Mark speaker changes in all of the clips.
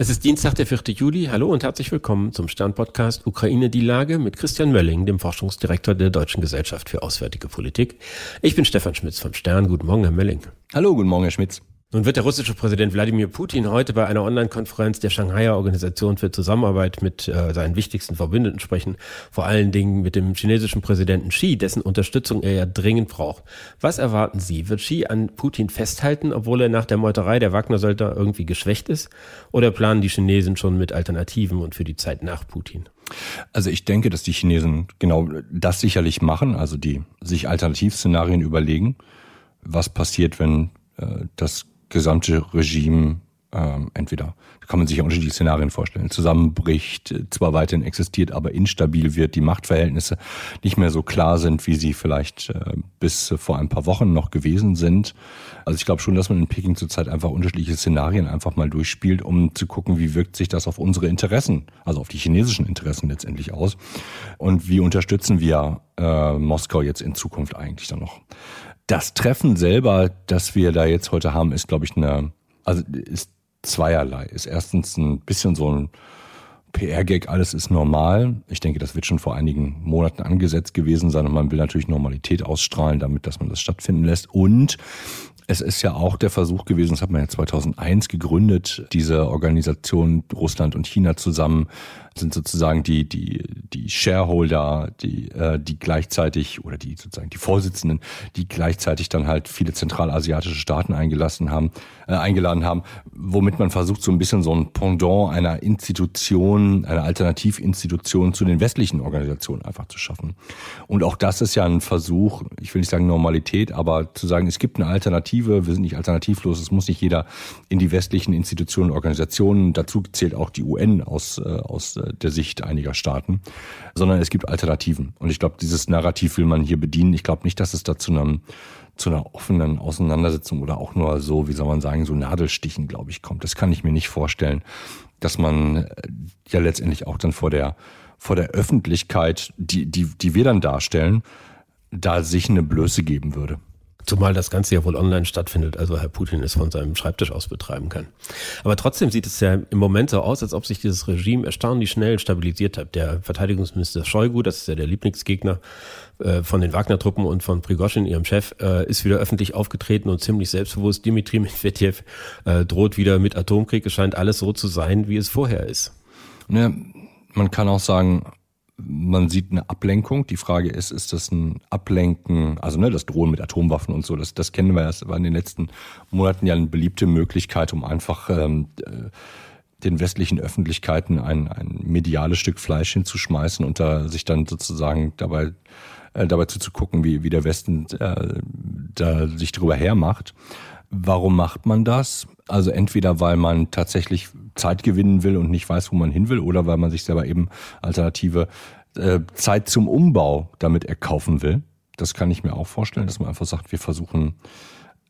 Speaker 1: Es ist Dienstag, der 4. Juli. Hallo und herzlich willkommen zum Stern-Podcast Ukraine die Lage mit Christian Mölling, dem Forschungsdirektor der Deutschen Gesellschaft für Auswärtige Politik. Ich bin Stefan Schmitz vom Stern. Guten Morgen, Herr Mölling.
Speaker 2: Hallo, guten Morgen, Herr Schmitz.
Speaker 1: Nun wird der russische Präsident Wladimir Putin heute bei einer Online-Konferenz der Shanghaier Organisation für Zusammenarbeit mit äh, seinen wichtigsten Verbündeten sprechen, vor allen Dingen mit dem chinesischen Präsidenten Xi, dessen Unterstützung er ja dringend braucht. Was erwarten Sie? Wird Xi an Putin festhalten, obwohl er nach der Meuterei der Wagner-Söldner irgendwie geschwächt ist? Oder planen die Chinesen schon mit Alternativen und für die Zeit nach Putin?
Speaker 2: Also ich denke, dass die Chinesen genau das sicherlich machen, also die sich Alternativszenarien überlegen. Was passiert, wenn äh, das gesamte Regime ähm, entweder, kann man sich ja unterschiedliche Szenarien vorstellen, zusammenbricht, zwar weiterhin existiert, aber instabil wird, die Machtverhältnisse nicht mehr so klar sind, wie sie vielleicht äh, bis vor ein paar Wochen noch gewesen sind. Also ich glaube schon, dass man in Peking zurzeit einfach unterschiedliche Szenarien einfach mal durchspielt, um zu gucken, wie wirkt sich das auf unsere Interessen, also auf die chinesischen Interessen letztendlich aus und wie unterstützen wir äh, Moskau jetzt in Zukunft eigentlich dann noch. Das Treffen selber, das wir da jetzt heute haben, ist, glaube ich, eine, also ist zweierlei. Ist erstens ein bisschen so ein PR-Gag, alles ist normal. Ich denke, das wird schon vor einigen Monaten angesetzt gewesen sein und man will natürlich Normalität ausstrahlen, damit, dass man das stattfinden lässt. Und es ist ja auch der Versuch gewesen, das hat man ja 2001 gegründet, diese Organisation Russland und China zusammen sind sozusagen die die die Shareholder, die äh, die gleichzeitig oder die sozusagen die Vorsitzenden, die gleichzeitig dann halt viele zentralasiatische Staaten eingelassen haben, äh, eingeladen haben, womit man versucht so ein bisschen so ein Pendant einer Institution, einer Alternativinstitution zu den westlichen Organisationen einfach zu schaffen. Und auch das ist ja ein Versuch, ich will nicht sagen Normalität, aber zu sagen, es gibt eine Alternative, wir sind nicht alternativlos, es muss nicht jeder in die westlichen Institutionen, Organisationen, dazu zählt auch die UN aus äh, aus äh, der Sicht einiger Staaten, sondern es gibt Alternativen. Und ich glaube, dieses Narrativ will man hier bedienen. Ich glaube nicht, dass es da zu einem zu einer offenen Auseinandersetzung oder auch nur so, wie soll man sagen, so Nadelstichen, glaube ich, kommt. Das kann ich mir nicht vorstellen, dass man äh, ja letztendlich auch dann vor der vor der Öffentlichkeit, die die die wir dann darstellen, da sich eine Blöße geben würde.
Speaker 1: Zumal das Ganze ja wohl online stattfindet, also Herr Putin es von seinem Schreibtisch aus betreiben kann. Aber trotzdem sieht es ja im Moment so aus, als ob sich dieses Regime erstaunlich schnell stabilisiert hat. Der Verteidigungsminister Shoigu, das ist ja der Lieblingsgegner äh, von den Wagner-Truppen und von Prigozhin, ihrem Chef, äh, ist wieder öffentlich aufgetreten und ziemlich selbstbewusst. Dimitri Medvedev äh, droht wieder mit Atomkrieg. Es scheint alles so zu sein, wie es vorher ist.
Speaker 2: Ja, man kann auch sagen, man sieht eine Ablenkung. Die Frage ist, ist das ein Ablenken, also ne, das Drohen mit Atomwaffen und so, das, das kennen wir erst, war in den letzten Monaten ja eine beliebte Möglichkeit, um einfach ähm, äh, den westlichen Öffentlichkeiten ein, ein mediales Stück Fleisch hinzuschmeißen und da sich dann sozusagen dabei äh, dabei zuzugucken, wie, wie der Westen äh, da sich drüber hermacht. Warum macht man das? Also entweder weil man tatsächlich Zeit gewinnen will und nicht weiß, wo man hin will, oder weil man sich selber eben alternative äh, Zeit zum Umbau damit erkaufen will. Das kann ich mir auch vorstellen, dass man einfach sagt, wir versuchen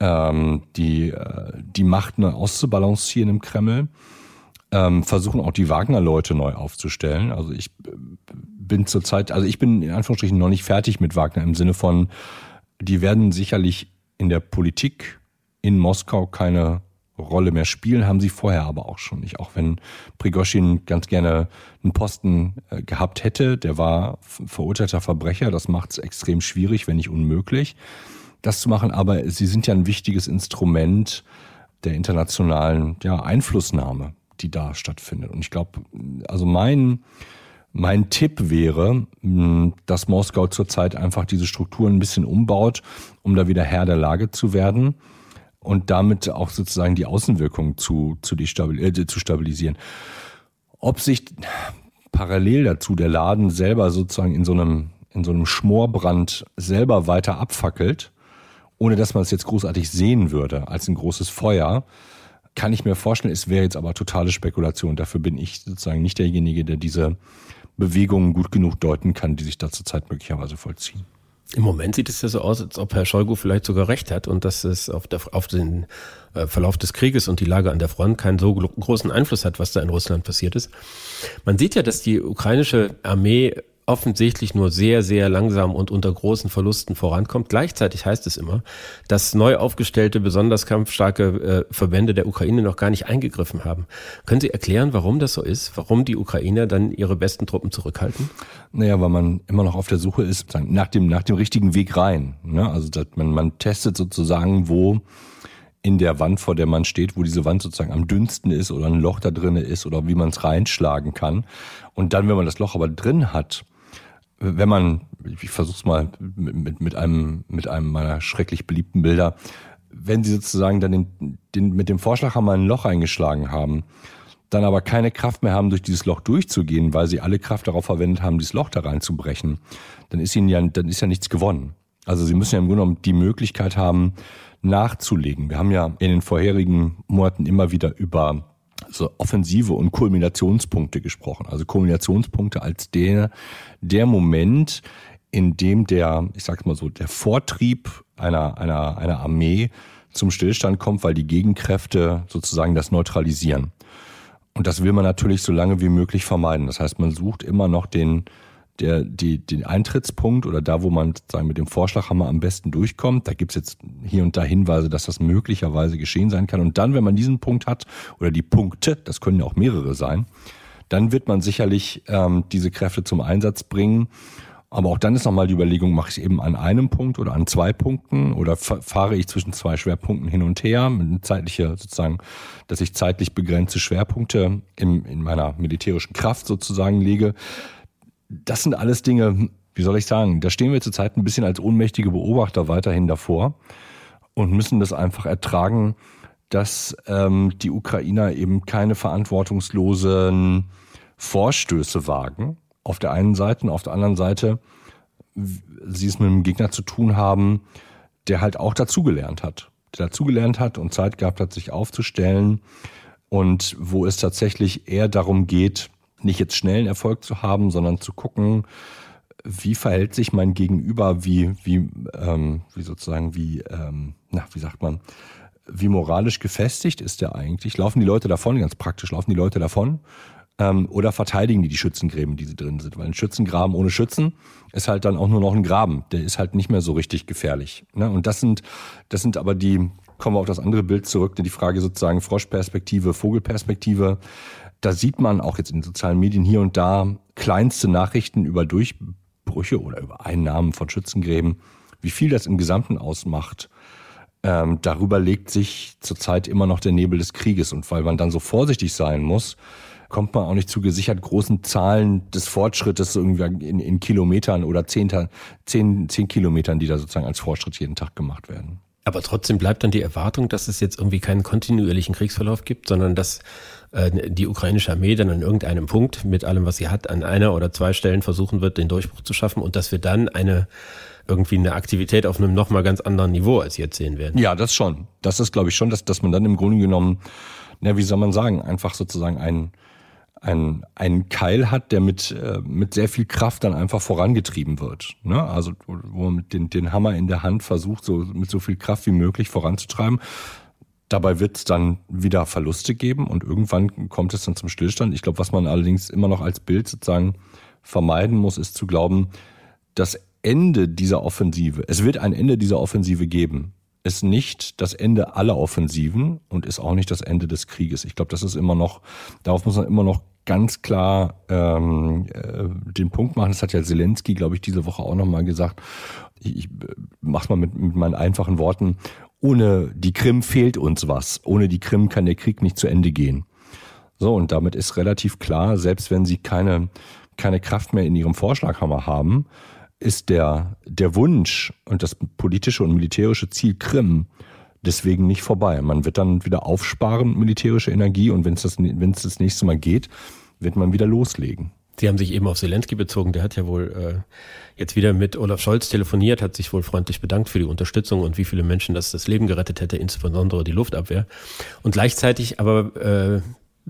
Speaker 2: ähm, die, äh, die Macht neu auszubalancieren im Kreml, ähm, versuchen auch die Wagner-Leute neu aufzustellen. Also ich äh, bin zurzeit, also ich bin in Anführungsstrichen noch nicht fertig mit Wagner im Sinne von, die werden sicherlich in der Politik in Moskau keine Rolle mehr spielen, haben sie vorher aber auch schon nicht. Auch wenn Prigoshin ganz gerne einen Posten äh, gehabt hätte, der war verurteilter Verbrecher, das macht es extrem schwierig, wenn nicht unmöglich, das zu machen. Aber sie sind ja ein wichtiges Instrument der internationalen ja, Einflussnahme, die da stattfindet. Und ich glaube, also mein mein Tipp wäre, dass Moskau zurzeit einfach diese Strukturen ein bisschen umbaut, um da wieder Herr der Lage zu werden und damit auch sozusagen die Außenwirkung zu, zu, äh, zu stabilisieren. Ob sich parallel dazu der Laden selber sozusagen in so einem, in so einem Schmorbrand selber weiter abfackelt, ohne dass man es jetzt großartig sehen würde als ein großes Feuer, kann ich mir vorstellen, es wäre jetzt aber totale Spekulation. Dafür bin ich sozusagen nicht derjenige, der diese Bewegungen gut genug deuten kann, die sich da zurzeit möglicherweise vollziehen.
Speaker 1: Im Moment sieht es ja so aus, als ob Herr Scholgo vielleicht sogar recht hat und dass es auf, der, auf den äh, Verlauf des Krieges und die Lage an der Front keinen so großen Einfluss hat, was da in Russland passiert ist. Man sieht ja, dass die ukrainische Armee offensichtlich nur sehr, sehr langsam und unter großen Verlusten vorankommt. Gleichzeitig heißt es immer, dass neu aufgestellte, besonders kampfstarke äh, Verbände der Ukraine noch gar nicht eingegriffen haben. Können Sie erklären, warum das so ist? Warum die Ukrainer dann ihre besten Truppen zurückhalten?
Speaker 2: Naja, weil man immer noch auf der Suche ist nach dem, nach dem richtigen Weg rein. Ne? Also man, man testet sozusagen, wo in der Wand, vor der man steht, wo diese Wand sozusagen am dünnsten ist oder ein Loch da drin ist oder wie man es reinschlagen kann. Und dann, wenn man das Loch aber drin hat, wenn man, ich versuch's mal mit, mit, einem, mit einem meiner schrecklich beliebten Bilder, wenn sie sozusagen dann den, den, mit dem Vorschlaghammer ein Loch eingeschlagen haben, dann aber keine Kraft mehr haben, durch dieses Loch durchzugehen, weil sie alle Kraft darauf verwendet haben, dieses Loch da reinzubrechen, dann ist ihnen ja, dann ist ja nichts gewonnen. Also sie müssen ja im Grunde genommen die Möglichkeit haben, nachzulegen. Wir haben ja in den vorherigen Monaten immer wieder über so Offensive und Kulminationspunkte gesprochen. Also Kulminationspunkte als der, der Moment, in dem der, ich sag's mal so, der Vortrieb einer, einer, einer Armee zum Stillstand kommt, weil die Gegenkräfte sozusagen das neutralisieren. Und das will man natürlich so lange wie möglich vermeiden. Das heißt, man sucht immer noch den, der, die, den Eintrittspunkt oder da, wo man sozusagen mit dem Vorschlaghammer am besten durchkommt. Da gibt's jetzt hier und da Hinweise, dass das möglicherweise geschehen sein kann. Und dann, wenn man diesen Punkt hat, oder die Punkte, das können ja auch mehrere sein, dann wird man sicherlich ähm, diese Kräfte zum Einsatz bringen. Aber auch dann ist nochmal die Überlegung, mache ich es eben an einem Punkt oder an zwei Punkten oder fahre ich zwischen zwei Schwerpunkten hin und her, mit zeitlicher sozusagen, dass ich zeitlich begrenzte Schwerpunkte in, in meiner militärischen Kraft sozusagen lege das sind alles Dinge, wie soll ich sagen, da stehen wir zurzeit ein bisschen als ohnmächtige Beobachter weiterhin davor und müssen das einfach ertragen, dass ähm, die Ukrainer eben keine verantwortungslosen Vorstöße wagen. Auf der einen Seite und auf der anderen Seite sie es mit einem Gegner zu tun haben, der halt auch dazugelernt hat. Der dazugelernt hat und Zeit gehabt hat, sich aufzustellen und wo es tatsächlich eher darum geht, nicht jetzt schnellen Erfolg zu haben, sondern zu gucken, wie verhält sich mein Gegenüber, wie, wie, ähm, wie sozusagen, wie, ähm, na, wie sagt man, wie moralisch gefestigt ist der eigentlich? Laufen die Leute davon, ganz praktisch, laufen die Leute davon? Ähm, oder verteidigen die die Schützengräben, die sie drin sind? Weil ein Schützengraben ohne Schützen ist halt dann auch nur noch ein Graben. Der ist halt nicht mehr so richtig gefährlich. Ne? Und das sind, das sind aber die, kommen wir auf das andere Bild zurück, die Frage sozusagen Froschperspektive, Vogelperspektive da sieht man auch jetzt in sozialen Medien hier und da kleinste Nachrichten über Durchbrüche oder über Einnahmen von Schützengräben. Wie viel das im Gesamten ausmacht, ähm, darüber legt sich zurzeit immer noch der Nebel des Krieges. Und weil man dann so vorsichtig sein muss, kommt man auch nicht zu gesichert großen Zahlen des Fortschrittes irgendwie in, in Kilometern oder zehn, zehn, zehn Kilometern, die da sozusagen als Fortschritt jeden Tag gemacht werden.
Speaker 1: Aber trotzdem bleibt dann die Erwartung, dass es jetzt irgendwie keinen kontinuierlichen Kriegsverlauf gibt, sondern dass die ukrainische Armee dann an irgendeinem Punkt mit allem, was sie hat, an einer oder zwei Stellen versuchen wird, den Durchbruch zu schaffen und dass wir dann eine irgendwie eine Aktivität auf einem nochmal ganz anderen Niveau als jetzt sehen werden.
Speaker 2: Ja, das schon. Das ist, glaube ich, schon, dass, dass man dann im Grunde genommen, na, wie soll man sagen, einfach sozusagen ein, ein, einen Keil hat, der mit, äh, mit sehr viel Kraft dann einfach vorangetrieben wird. Ne? Also wo man mit den, den Hammer in der Hand versucht, so mit so viel Kraft wie möglich voranzutreiben. Dabei wird es dann wieder Verluste geben und irgendwann kommt es dann zum Stillstand. Ich glaube, was man allerdings immer noch als Bild sozusagen vermeiden muss, ist zu glauben, das Ende dieser Offensive, es wird ein Ende dieser Offensive geben, ist nicht das Ende aller Offensiven und ist auch nicht das Ende des Krieges. Ich glaube, das ist immer noch, darauf muss man immer noch ganz klar ähm, äh, den Punkt machen. Das hat ja Zelensky, glaube ich, diese Woche auch nochmal gesagt. Ich, ich mach's mal mit, mit meinen einfachen Worten ohne die Krim fehlt uns was. Ohne die Krim kann der Krieg nicht zu Ende gehen. So, und damit ist relativ klar, selbst wenn sie keine, keine Kraft mehr in ihrem Vorschlaghammer haben, ist der, der Wunsch und das politische und militärische Ziel Krim deswegen nicht vorbei. Man wird dann wieder aufsparen, militärische Energie, und wenn es das, wenn es das nächste Mal geht, wird man wieder loslegen.
Speaker 1: Sie haben sich eben auf Zelensky bezogen. Der hat ja wohl äh, jetzt wieder mit Olaf Scholz telefoniert, hat sich wohl freundlich bedankt für die Unterstützung und wie viele Menschen das das Leben gerettet hätte, insbesondere die Luftabwehr. Und gleichzeitig aber äh,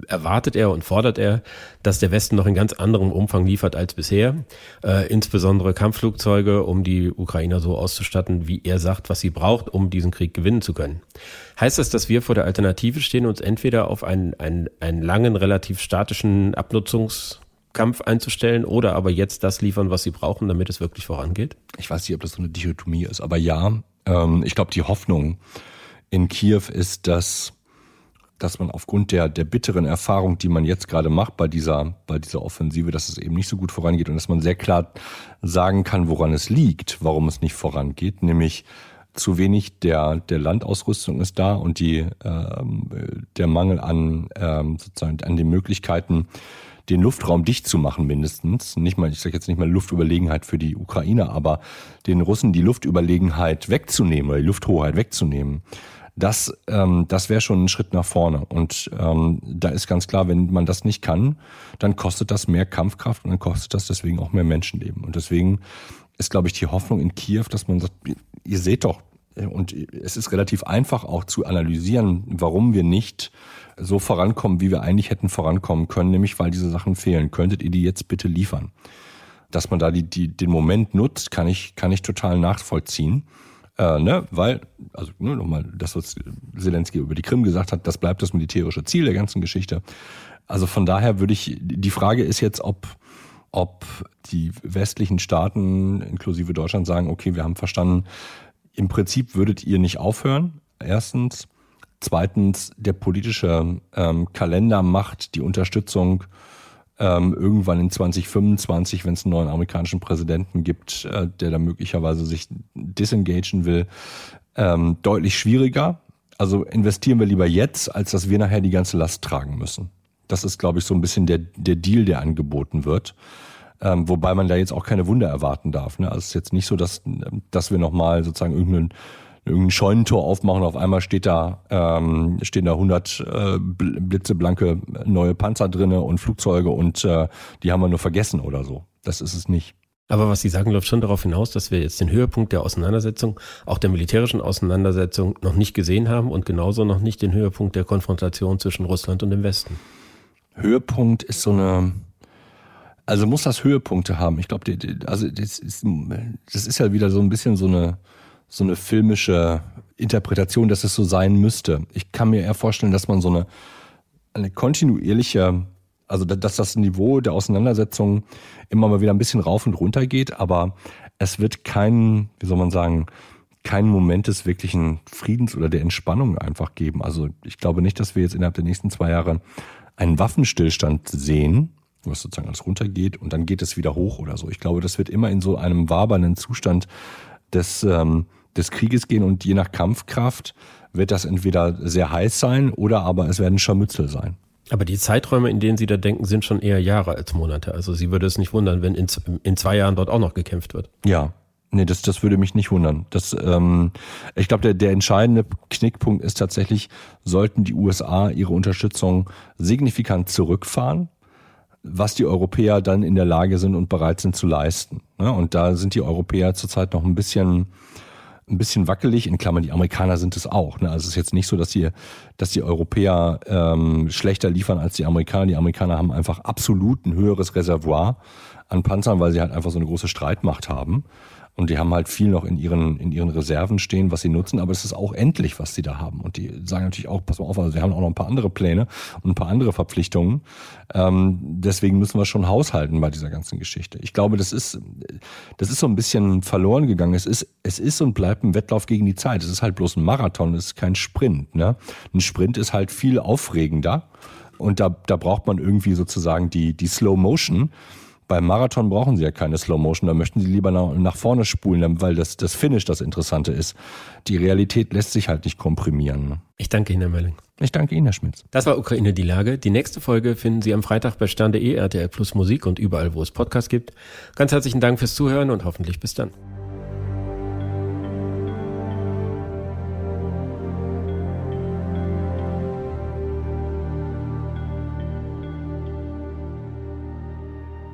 Speaker 1: erwartet er und fordert er, dass der Westen noch in ganz anderem Umfang liefert als bisher, äh, insbesondere Kampfflugzeuge, um die Ukrainer so auszustatten, wie er sagt, was sie braucht, um diesen Krieg gewinnen zu können. Heißt das, dass wir vor der Alternative stehen, uns entweder auf einen, einen, einen langen, relativ statischen Abnutzungs Kampf einzustellen oder aber jetzt das liefern, was sie brauchen, damit es wirklich vorangeht?
Speaker 2: Ich weiß nicht, ob das so eine Dichotomie ist, aber ja, ähm, ich glaube, die Hoffnung in Kiew ist, dass dass man aufgrund der, der bitteren Erfahrung, die man jetzt gerade macht bei dieser, bei dieser Offensive, dass es eben nicht so gut vorangeht und dass man sehr klar sagen kann, woran es liegt, warum es nicht vorangeht, nämlich zu wenig der, der Landausrüstung ist da und die, ähm, der Mangel an, ähm, sozusagen an den Möglichkeiten, den Luftraum dicht zu machen mindestens. Nicht mal, ich sage jetzt nicht mal Luftüberlegenheit für die Ukrainer, aber den Russen die Luftüberlegenheit wegzunehmen oder die Lufthoheit wegzunehmen. Das, ähm, das wäre schon ein Schritt nach vorne. Und ähm, da ist ganz klar, wenn man das nicht kann, dann kostet das mehr Kampfkraft und dann kostet das deswegen auch mehr Menschenleben. Und deswegen ist, glaube ich, die Hoffnung in Kiew, dass man sagt, ihr seht doch, und es ist relativ einfach auch zu analysieren, warum wir nicht so vorankommen, wie wir eigentlich hätten vorankommen können, nämlich weil diese Sachen fehlen. Könntet ihr die jetzt bitte liefern? Dass man da die, die, den Moment nutzt, kann ich, kann ich total nachvollziehen. Äh, ne? Weil, also nur nochmal, das, was Zelensky über die Krim gesagt hat, das bleibt das militärische Ziel der ganzen Geschichte. Also von daher würde ich, die Frage ist jetzt, ob, ob die westlichen Staaten, inklusive Deutschland, sagen, okay, wir haben verstanden, im Prinzip würdet ihr nicht aufhören. Erstens. Zweitens, der politische ähm, Kalender macht die Unterstützung ähm, irgendwann in 2025, wenn es einen neuen amerikanischen Präsidenten gibt, äh, der da möglicherweise sich disengagen will, ähm, deutlich schwieriger. Also investieren wir lieber jetzt, als dass wir nachher die ganze Last tragen müssen. Das ist, glaube ich, so ein bisschen der, der Deal, der angeboten wird. Ähm, wobei man da jetzt auch keine Wunder erwarten darf. Ne? Also es ist jetzt nicht so, dass, dass wir nochmal sozusagen irgendeinen irgendein Scheunentor aufmachen, auf einmal steht da, ähm, stehen da 100 äh, blitzeblanke neue Panzer drinne und Flugzeuge und äh, die haben wir nur vergessen oder so. Das ist es nicht.
Speaker 1: Aber was Sie sagen, läuft schon darauf hinaus, dass wir jetzt den Höhepunkt der Auseinandersetzung, auch der militärischen Auseinandersetzung, noch nicht gesehen haben und genauso noch nicht den Höhepunkt der Konfrontation zwischen Russland und dem Westen.
Speaker 2: Höhepunkt ist so eine, also muss das Höhepunkte haben. Ich glaube, also das ist, das ist ja wieder so ein bisschen so eine, so eine filmische Interpretation, dass es so sein müsste. Ich kann mir eher vorstellen, dass man so eine, eine kontinuierliche, also dass das Niveau der Auseinandersetzung immer mal wieder ein bisschen rauf und runter geht, aber es wird kein, wie soll man sagen, kein Moment des wirklichen Friedens oder der Entspannung einfach geben. Also ich glaube nicht, dass wir jetzt innerhalb der nächsten zwei Jahre einen Waffenstillstand sehen, was sozusagen alles runtergeht und dann geht es wieder hoch oder so. Ich glaube, das wird immer in so einem wabernden Zustand des ähm, des Krieges gehen und je nach Kampfkraft wird das entweder sehr heiß sein oder aber es werden Scharmützel sein.
Speaker 1: Aber die Zeiträume, in denen Sie da denken, sind schon eher Jahre als Monate. Also Sie würde es nicht wundern, wenn in, in zwei Jahren dort auch noch gekämpft wird.
Speaker 2: Ja, Nee, das, das würde mich nicht wundern. Das, ähm, ich glaube, der, der entscheidende Knickpunkt ist tatsächlich, sollten die USA ihre Unterstützung signifikant zurückfahren, was die Europäer dann in der Lage sind und bereit sind zu leisten. Ne? Und da sind die Europäer zurzeit noch ein bisschen ein bisschen wackelig. In Klammern, die Amerikaner sind es auch. Ne? Also es ist jetzt nicht so, dass die, dass die Europäer ähm, schlechter liefern als die Amerikaner. Die Amerikaner haben einfach absolut ein höheres Reservoir an Panzern, weil sie halt einfach so eine große Streitmacht haben. Und die haben halt viel noch in ihren, in ihren Reserven stehen, was sie nutzen, aber es ist auch endlich, was sie da haben. Und die sagen natürlich auch, pass mal auf, also wir haben auch noch ein paar andere Pläne und ein paar andere Verpflichtungen. Ähm, deswegen müssen wir schon haushalten bei dieser ganzen Geschichte. Ich glaube, das ist, das ist so ein bisschen verloren gegangen. Es ist, es ist und bleibt ein Wettlauf gegen die Zeit. Es ist halt bloß ein Marathon, es ist kein Sprint. Ne? Ein Sprint ist halt viel aufregender. Und da, da braucht man irgendwie sozusagen die, die Slow Motion. Beim Marathon brauchen sie ja keine Slow Motion, da möchten sie lieber nach, nach vorne spulen, weil das, das Finish das Interessante ist. Die Realität lässt sich halt nicht komprimieren.
Speaker 1: Ich danke Ihnen, Herr Mölling.
Speaker 2: Ich danke Ihnen, Herr Schmitz.
Speaker 1: Das war Ukraine die Lage. Die nächste Folge finden Sie am Freitag bei stern.de, RTL Plus Musik und überall, wo es Podcasts gibt. Ganz herzlichen Dank fürs Zuhören und hoffentlich bis dann.